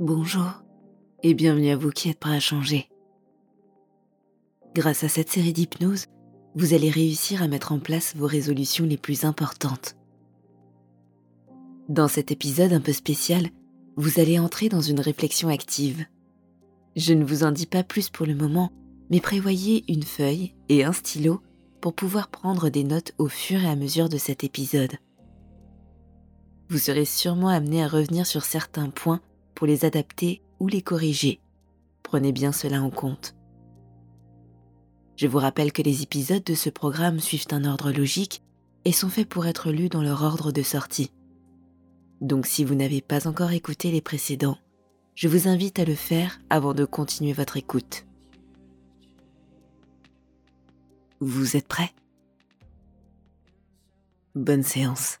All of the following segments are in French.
Bonjour et bienvenue à vous qui êtes prêts à changer. Grâce à cette série d'hypnose, vous allez réussir à mettre en place vos résolutions les plus importantes. Dans cet épisode un peu spécial, vous allez entrer dans une réflexion active. Je ne vous en dis pas plus pour le moment, mais prévoyez une feuille et un stylo pour pouvoir prendre des notes au fur et à mesure de cet épisode. Vous serez sûrement amené à revenir sur certains points pour les adapter ou les corriger. Prenez bien cela en compte. Je vous rappelle que les épisodes de ce programme suivent un ordre logique et sont faits pour être lus dans leur ordre de sortie. Donc si vous n'avez pas encore écouté les précédents, je vous invite à le faire avant de continuer votre écoute. Vous êtes prêts? Bonne séance.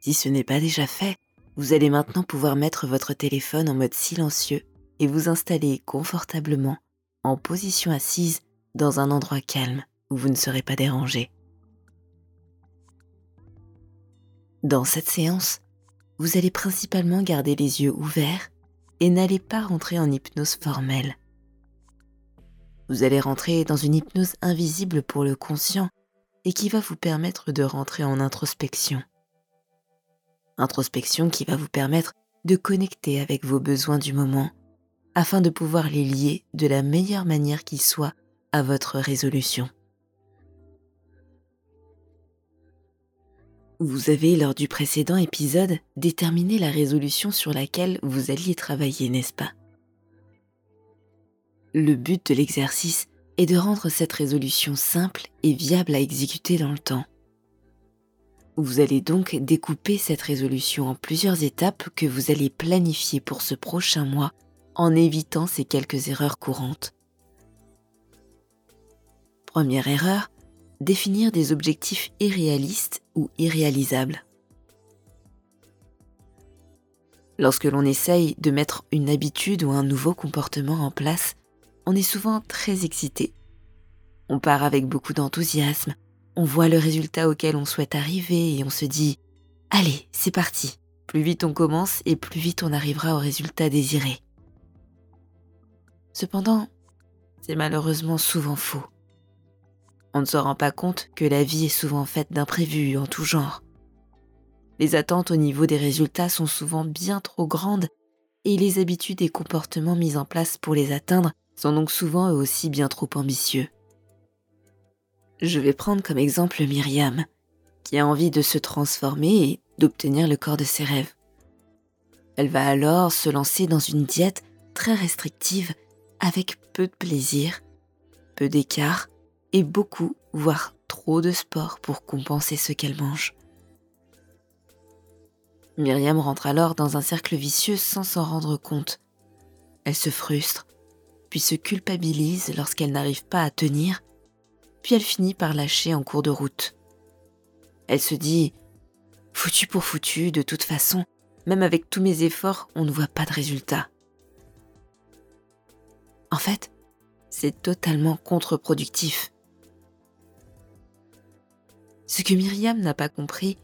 Si ce n'est pas déjà fait, vous allez maintenant pouvoir mettre votre téléphone en mode silencieux et vous installer confortablement en position assise dans un endroit calme où vous ne serez pas dérangé. Dans cette séance, vous allez principalement garder les yeux ouverts et n'allez pas rentrer en hypnose formelle. Vous allez rentrer dans une hypnose invisible pour le conscient et qui va vous permettre de rentrer en introspection introspection qui va vous permettre de connecter avec vos besoins du moment afin de pouvoir les lier de la meilleure manière qui soit à votre résolution. Vous avez, lors du précédent épisode, déterminé la résolution sur laquelle vous alliez travailler, n'est-ce pas? Le but de l'exercice est de rendre cette résolution simple et viable à exécuter dans le temps. Vous allez donc découper cette résolution en plusieurs étapes que vous allez planifier pour ce prochain mois en évitant ces quelques erreurs courantes. Première erreur, définir des objectifs irréalistes ou irréalisables. Lorsque l'on essaye de mettre une habitude ou un nouveau comportement en place, on est souvent très excité. On part avec beaucoup d'enthousiasme, on voit le résultat auquel on souhaite arriver et on se dit Allez, c'est parti. Plus vite on commence et plus vite on arrivera au résultat désiré. Cependant, c'est malheureusement souvent faux. On ne se rend pas compte que la vie est souvent faite d'imprévus en tout genre. Les attentes au niveau des résultats sont souvent bien trop grandes et les habitudes et comportements mis en place pour les atteindre sont donc souvent eux aussi bien trop ambitieux. Je vais prendre comme exemple Myriam, qui a envie de se transformer et d'obtenir le corps de ses rêves. Elle va alors se lancer dans une diète très restrictive avec peu de plaisir, peu d'écart et beaucoup, voire trop de sport pour compenser ce qu'elle mange. Myriam rentre alors dans un cercle vicieux sans s'en rendre compte. Elle se frustre, puis se culpabilise lorsqu'elle n'arrive pas à tenir puis elle finit par lâcher en cours de route. Elle se dit Foutu pour foutu, de toute façon, même avec tous mes efforts, on ne voit pas de résultat. En fait, c'est totalement contre-productif. Ce que Myriam n'a pas compris,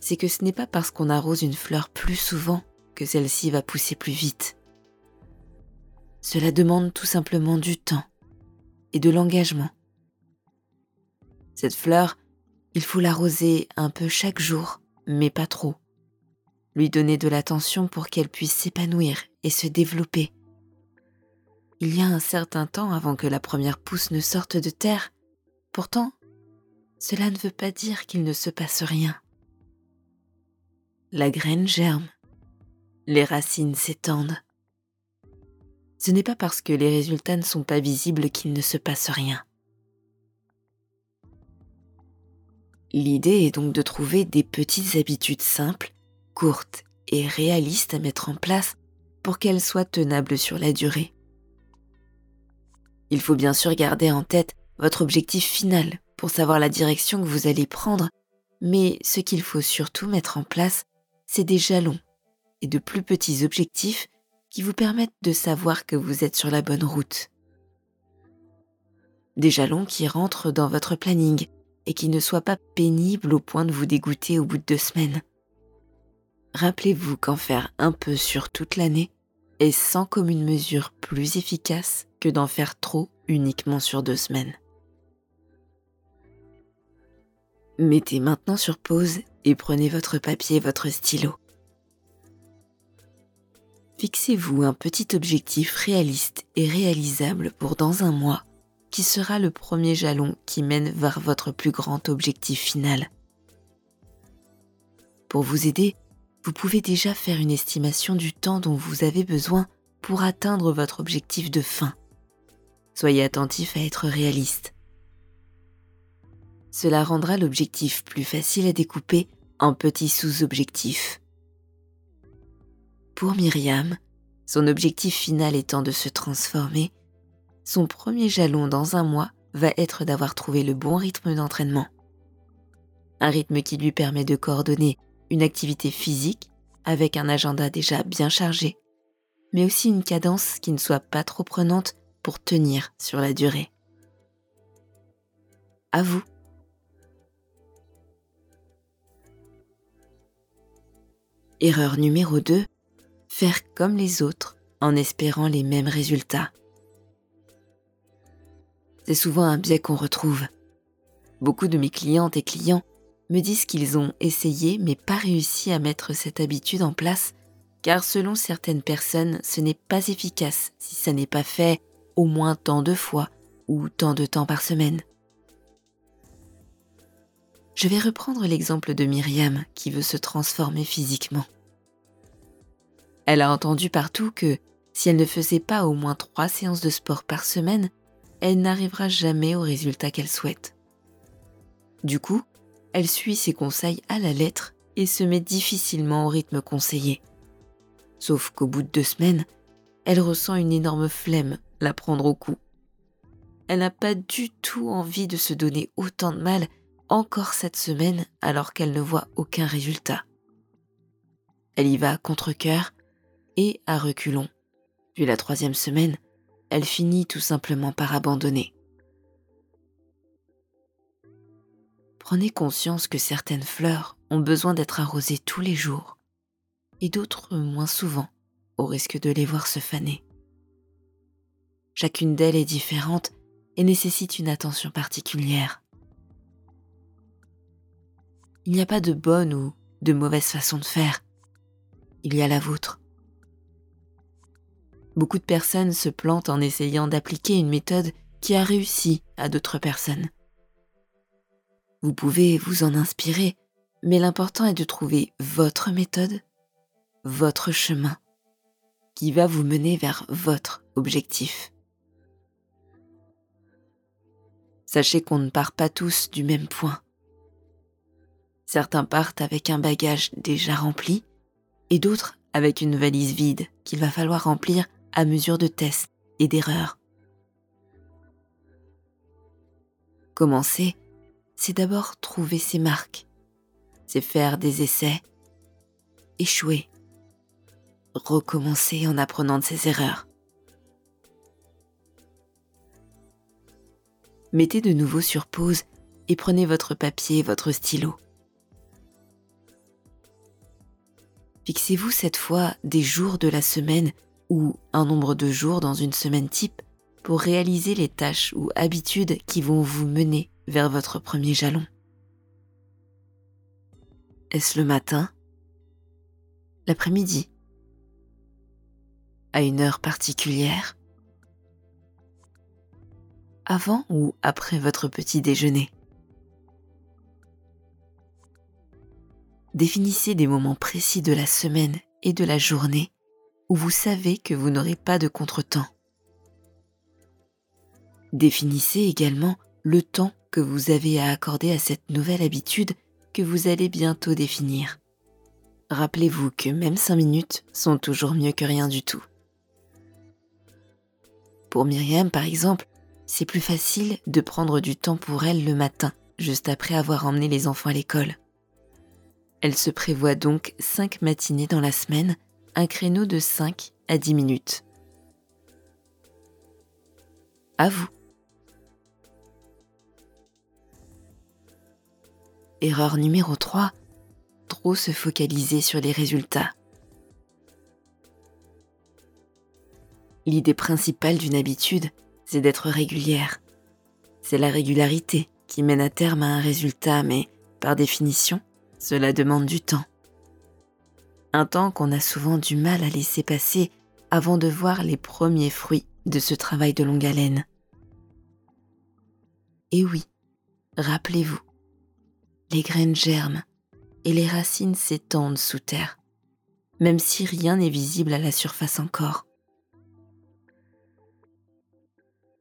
c'est que ce n'est pas parce qu'on arrose une fleur plus souvent que celle-ci va pousser plus vite. Cela demande tout simplement du temps et de l'engagement. Cette fleur, il faut l'arroser un peu chaque jour, mais pas trop. Lui donner de l'attention pour qu'elle puisse s'épanouir et se développer. Il y a un certain temps avant que la première pousse ne sorte de terre. Pourtant, cela ne veut pas dire qu'il ne se passe rien. La graine germe. Les racines s'étendent. Ce n'est pas parce que les résultats ne sont pas visibles qu'il ne se passe rien. L'idée est donc de trouver des petites habitudes simples, courtes et réalistes à mettre en place pour qu'elles soient tenables sur la durée. Il faut bien sûr garder en tête votre objectif final pour savoir la direction que vous allez prendre, mais ce qu'il faut surtout mettre en place, c'est des jalons et de plus petits objectifs qui vous permettent de savoir que vous êtes sur la bonne route. Des jalons qui rentrent dans votre planning et qui ne soit pas pénible au point de vous dégoûter au bout de deux semaines. Rappelez-vous qu'en faire un peu sur toute l'année est sans commune mesure plus efficace que d'en faire trop uniquement sur deux semaines. Mettez maintenant sur pause et prenez votre papier et votre stylo. Fixez-vous un petit objectif réaliste et réalisable pour dans un mois qui sera le premier jalon qui mène vers votre plus grand objectif final. Pour vous aider, vous pouvez déjà faire une estimation du temps dont vous avez besoin pour atteindre votre objectif de fin. Soyez attentif à être réaliste. Cela rendra l'objectif plus facile à découper en petits sous-objectifs. Pour Myriam, son objectif final étant de se transformer, son premier jalon dans un mois va être d'avoir trouvé le bon rythme d'entraînement. Un rythme qui lui permet de coordonner une activité physique avec un agenda déjà bien chargé, mais aussi une cadence qui ne soit pas trop prenante pour tenir sur la durée. À vous. Erreur numéro 2. Faire comme les autres en espérant les mêmes résultats. C'est souvent un biais qu'on retrouve. Beaucoup de mes clientes et clients me disent qu'ils ont essayé mais pas réussi à mettre cette habitude en place car selon certaines personnes, ce n'est pas efficace si ça n'est pas fait au moins tant de fois ou tant de temps par semaine. Je vais reprendre l'exemple de Myriam qui veut se transformer physiquement. Elle a entendu partout que si elle ne faisait pas au moins trois séances de sport par semaine, elle n'arrivera jamais au résultat qu'elle souhaite. Du coup, elle suit ses conseils à la lettre et se met difficilement au rythme conseillé. Sauf qu'au bout de deux semaines, elle ressent une énorme flemme la prendre au cou. Elle n'a pas du tout envie de se donner autant de mal encore cette semaine alors qu'elle ne voit aucun résultat. Elle y va contre-coeur et à reculons. Puis la troisième semaine, elle finit tout simplement par abandonner. Prenez conscience que certaines fleurs ont besoin d'être arrosées tous les jours et d'autres moins souvent, au risque de les voir se faner. Chacune d'elles est différente et nécessite une attention particulière. Il n'y a pas de bonne ou de mauvaise façon de faire. Il y a la vôtre. Beaucoup de personnes se plantent en essayant d'appliquer une méthode qui a réussi à d'autres personnes. Vous pouvez vous en inspirer, mais l'important est de trouver votre méthode, votre chemin, qui va vous mener vers votre objectif. Sachez qu'on ne part pas tous du même point. Certains partent avec un bagage déjà rempli et d'autres avec une valise vide qu'il va falloir remplir à mesure de tests et d'erreurs. Commencer, c'est d'abord trouver ses marques, c'est faire des essais, échouer, recommencer en apprenant de ses erreurs. Mettez de nouveau sur pause et prenez votre papier et votre stylo. Fixez-vous cette fois des jours de la semaine ou un nombre de jours dans une semaine type pour réaliser les tâches ou habitudes qui vont vous mener vers votre premier jalon. Est-ce le matin? L'après-midi? À une heure particulière? Avant ou après votre petit déjeuner? Définissez des moments précis de la semaine et de la journée vous savez que vous n'aurez pas de contretemps. Définissez également le temps que vous avez à accorder à cette nouvelle habitude que vous allez bientôt définir. Rappelez-vous que même 5 minutes sont toujours mieux que rien du tout. Pour Myriam, par exemple, c'est plus facile de prendre du temps pour elle le matin, juste après avoir emmené les enfants à l'école. Elle se prévoit donc 5 matinées dans la semaine un créneau de 5 à 10 minutes. À vous. erreur numéro 3, trop se focaliser sur les résultats. L'idée principale d'une habitude, c'est d'être régulière. C'est la régularité qui mène à terme à un résultat, mais par définition, cela demande du temps. Un temps qu'on a souvent du mal à laisser passer avant de voir les premiers fruits de ce travail de longue haleine. Et oui, rappelez-vous, les graines germent et les racines s'étendent sous terre, même si rien n'est visible à la surface encore.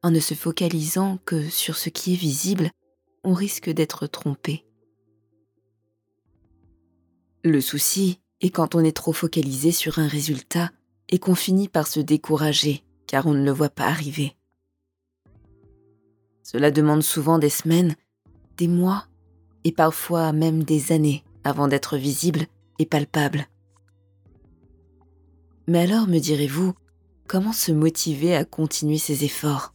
En ne se focalisant que sur ce qui est visible, on risque d'être trompé. Le souci est quand on est trop focalisé sur un résultat et qu'on finit par se décourager car on ne le voit pas arriver. Cela demande souvent des semaines, des mois et parfois même des années avant d'être visible et palpable. Mais alors, me direz-vous, comment se motiver à continuer ses efforts?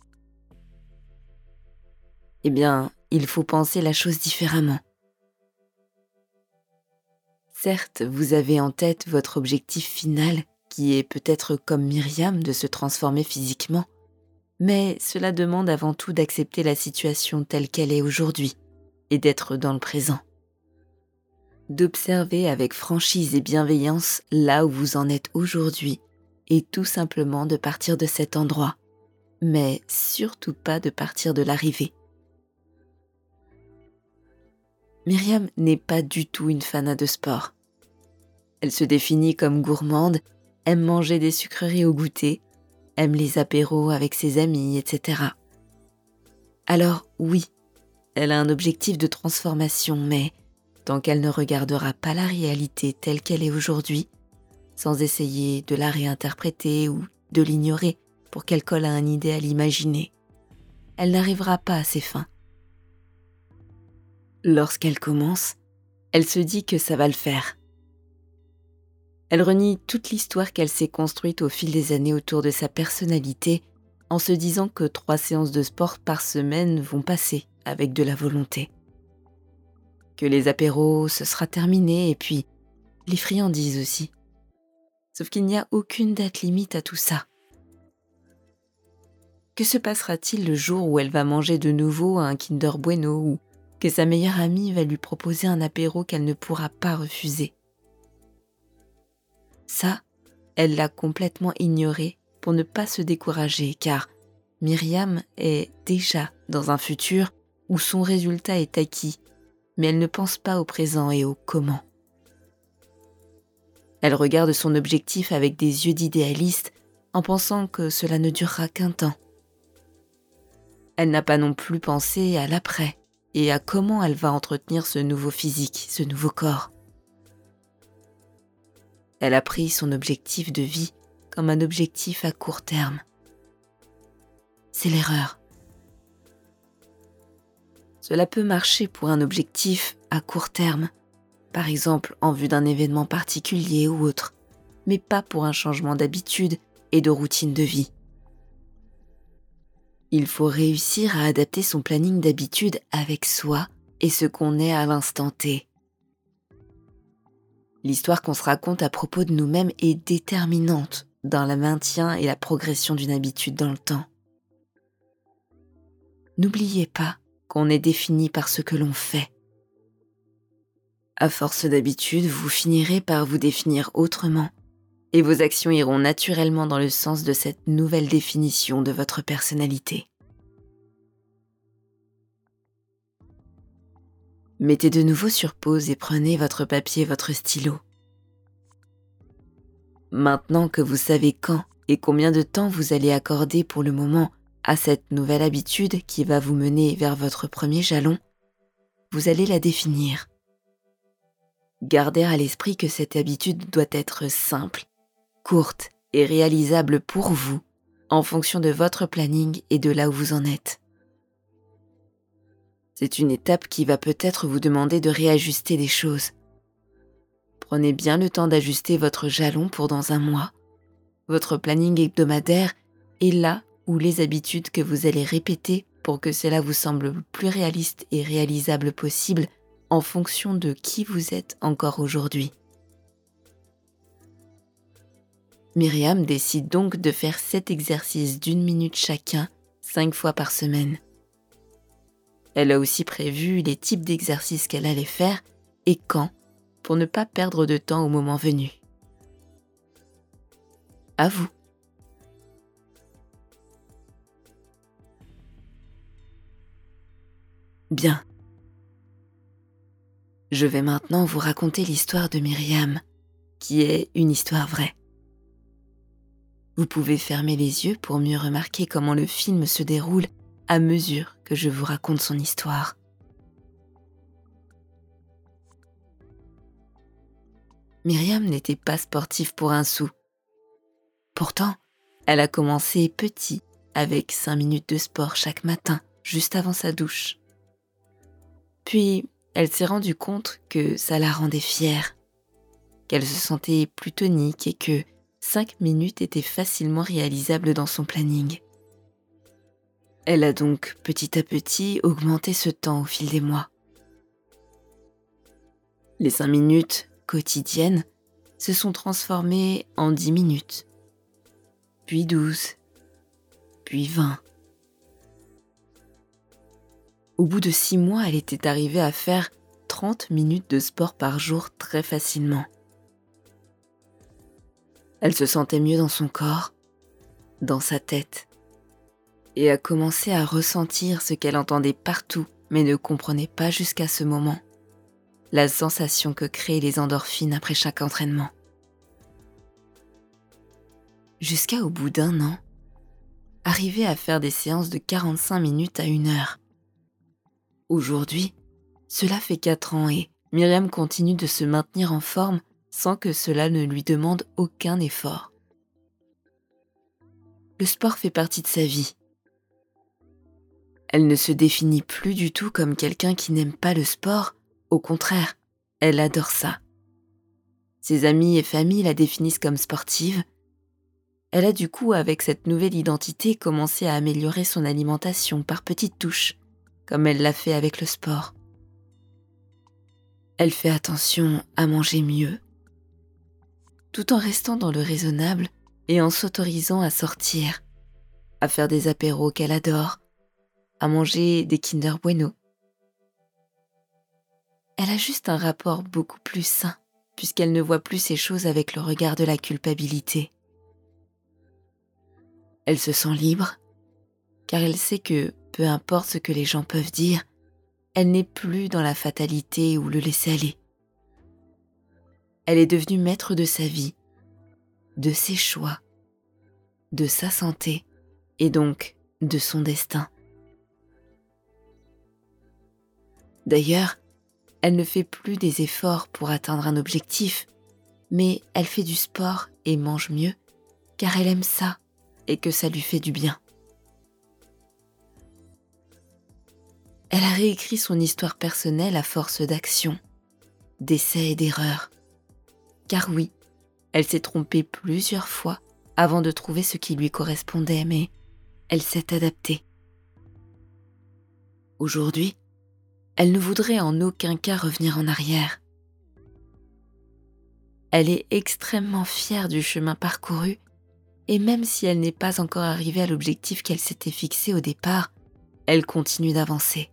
Eh bien, il faut penser la chose différemment. Certes, vous avez en tête votre objectif final, qui est peut-être comme Myriam de se transformer physiquement, mais cela demande avant tout d'accepter la situation telle qu'elle est aujourd'hui et d'être dans le présent. D'observer avec franchise et bienveillance là où vous en êtes aujourd'hui et tout simplement de partir de cet endroit, mais surtout pas de partir de l'arrivée. Myriam n'est pas du tout une fanat de sport. Elle se définit comme gourmande, aime manger des sucreries au goûter, aime les apéros avec ses amis, etc. Alors oui, elle a un objectif de transformation, mais tant qu'elle ne regardera pas la réalité telle qu'elle est aujourd'hui, sans essayer de la réinterpréter ou de l'ignorer pour qu'elle colle à un idéal imaginé, elle n'arrivera pas à ses fins. Lorsqu'elle commence, elle se dit que ça va le faire. Elle renie toute l'histoire qu'elle s'est construite au fil des années autour de sa personnalité en se disant que trois séances de sport par semaine vont passer avec de la volonté. Que les apéros, ce sera terminé et puis les friandises aussi. Sauf qu'il n'y a aucune date limite à tout ça. Que se passera-t-il le jour où elle va manger de nouveau un Kinder Bueno ou que sa meilleure amie va lui proposer un apéro qu'elle ne pourra pas refuser? Ça, elle l'a complètement ignoré pour ne pas se décourager car Myriam est déjà dans un futur où son résultat est acquis, mais elle ne pense pas au présent et au comment. Elle regarde son objectif avec des yeux d'idéaliste en pensant que cela ne durera qu'un temps. Elle n'a pas non plus pensé à l'après, et à comment elle va entretenir ce nouveau physique, ce nouveau corps. Elle a pris son objectif de vie comme un objectif à court terme. C'est l'erreur. Cela peut marcher pour un objectif à court terme, par exemple en vue d'un événement particulier ou autre, mais pas pour un changement d'habitude et de routine de vie. Il faut réussir à adapter son planning d'habitude avec soi et ce qu'on est à l'instant T. L'histoire qu'on se raconte à propos de nous-mêmes est déterminante dans le maintien et la progression d'une habitude dans le temps. N'oubliez pas qu'on est défini par ce que l'on fait. À force d'habitude, vous finirez par vous définir autrement et vos actions iront naturellement dans le sens de cette nouvelle définition de votre personnalité. Mettez de nouveau sur pause et prenez votre papier votre stylo. Maintenant que vous savez quand et combien de temps vous allez accorder pour le moment à cette nouvelle habitude qui va vous mener vers votre premier jalon, vous allez la définir. Gardez à l'esprit que cette habitude doit être simple courte et réalisable pour vous en fonction de votre planning et de là où vous en êtes. C'est une étape qui va peut-être vous demander de réajuster des choses. Prenez bien le temps d'ajuster votre jalon pour dans un mois. Votre planning hebdomadaire est là où les habitudes que vous allez répéter pour que cela vous semble le plus réaliste et réalisable possible en fonction de qui vous êtes encore aujourd'hui. Myriam décide donc de faire cet exercice d'une minute chacun, cinq fois par semaine. Elle a aussi prévu les types d'exercices qu'elle allait faire et quand, pour ne pas perdre de temps au moment venu. À vous. Bien. Je vais maintenant vous raconter l'histoire de Myriam, qui est une histoire vraie. Vous pouvez fermer les yeux pour mieux remarquer comment le film se déroule à mesure que je vous raconte son histoire. Myriam n'était pas sportive pour un sou. Pourtant, elle a commencé petit, avec 5 minutes de sport chaque matin, juste avant sa douche. Puis, elle s'est rendue compte que ça la rendait fière, qu'elle se sentait plus tonique et que 5 minutes étaient facilement réalisables dans son planning. Elle a donc petit à petit augmenté ce temps au fil des mois. Les 5 minutes quotidiennes se sont transformées en 10 minutes, puis 12, puis 20. Au bout de six mois, elle était arrivée à faire 30 minutes de sport par jour très facilement. Elle se sentait mieux dans son corps, dans sa tête, et a commencé à ressentir ce qu'elle entendait partout mais ne comprenait pas jusqu'à ce moment, la sensation que créent les endorphines après chaque entraînement. Jusqu'à au bout d'un an, arriver à faire des séances de 45 minutes à une heure Aujourd'hui, cela fait 4 ans et Myriam continue de se maintenir en forme sans que cela ne lui demande aucun effort. Le sport fait partie de sa vie. Elle ne se définit plus du tout comme quelqu'un qui n'aime pas le sport, au contraire, elle adore ça. Ses amis et familles la définissent comme sportive. Elle a du coup, avec cette nouvelle identité, commencé à améliorer son alimentation par petites touches comme elle l'a fait avec le sport. Elle fait attention à manger mieux, tout en restant dans le raisonnable et en s'autorisant à sortir, à faire des apéros qu'elle adore, à manger des Kinder Bueno. Elle a juste un rapport beaucoup plus sain, puisqu'elle ne voit plus ces choses avec le regard de la culpabilité. Elle se sent libre, car elle sait que peu importe ce que les gens peuvent dire, elle n'est plus dans la fatalité ou le laisser-aller. Elle est devenue maître de sa vie, de ses choix, de sa santé et donc de son destin. D'ailleurs, elle ne fait plus des efforts pour atteindre un objectif, mais elle fait du sport et mange mieux car elle aime ça et que ça lui fait du bien. Elle a réécrit son histoire personnelle à force d'action, d'essais et d'erreurs. Car oui, elle s'est trompée plusieurs fois avant de trouver ce qui lui correspondait, mais elle s'est adaptée. Aujourd'hui, elle ne voudrait en aucun cas revenir en arrière. Elle est extrêmement fière du chemin parcouru et même si elle n'est pas encore arrivée à l'objectif qu'elle s'était fixé au départ, elle continue d'avancer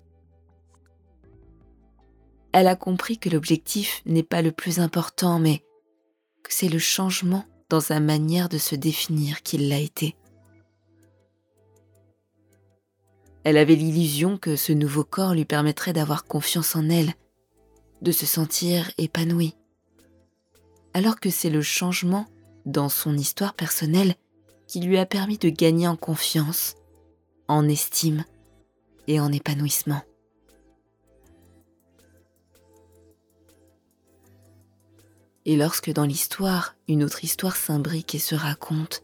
elle a compris que l'objectif n'est pas le plus important, mais que c'est le changement dans sa manière de se définir qui l'a été. Elle avait l'illusion que ce nouveau corps lui permettrait d'avoir confiance en elle, de se sentir épanouie, alors que c'est le changement dans son histoire personnelle qui lui a permis de gagner en confiance, en estime et en épanouissement. Et lorsque dans l'histoire, une autre histoire s'imbrique et se raconte,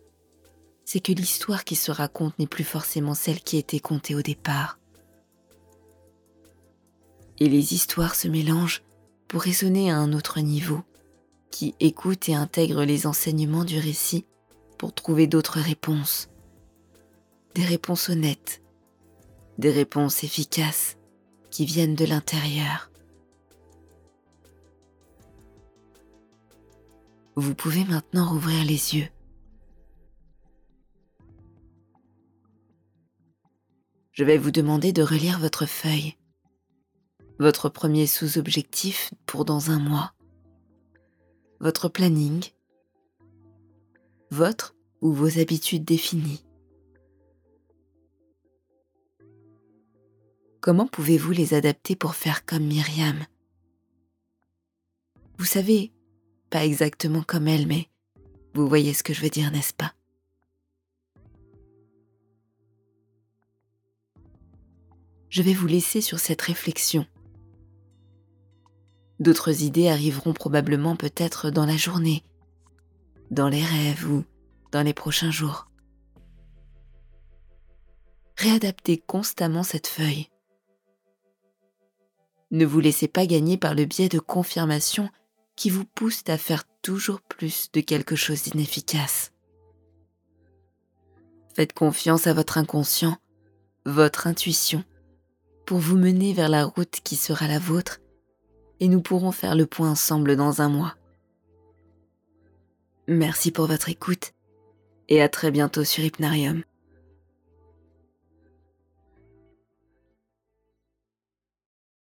c'est que l'histoire qui se raconte n'est plus forcément celle qui était contée au départ. Et les histoires se mélangent pour résonner à un autre niveau, qui écoute et intègre les enseignements du récit pour trouver d'autres réponses. Des réponses honnêtes, des réponses efficaces qui viennent de l'intérieur. Vous pouvez maintenant rouvrir les yeux. Je vais vous demander de relire votre feuille, votre premier sous-objectif pour dans un mois, votre planning, votre ou vos habitudes définies. Comment pouvez-vous les adapter pour faire comme Myriam? Vous savez, pas exactement comme elle, mais vous voyez ce que je veux dire, n'est-ce pas? Je vais vous laisser sur cette réflexion. D'autres idées arriveront probablement peut-être dans la journée, dans les rêves ou dans les prochains jours. Réadaptez constamment cette feuille. Ne vous laissez pas gagner par le biais de confirmations qui vous poussent à faire toujours plus de quelque chose d'inefficace. Faites confiance à votre inconscient, votre intuition, pour vous mener vers la route qui sera la vôtre, et nous pourrons faire le point ensemble dans un mois. Merci pour votre écoute, et à très bientôt sur Hypnarium.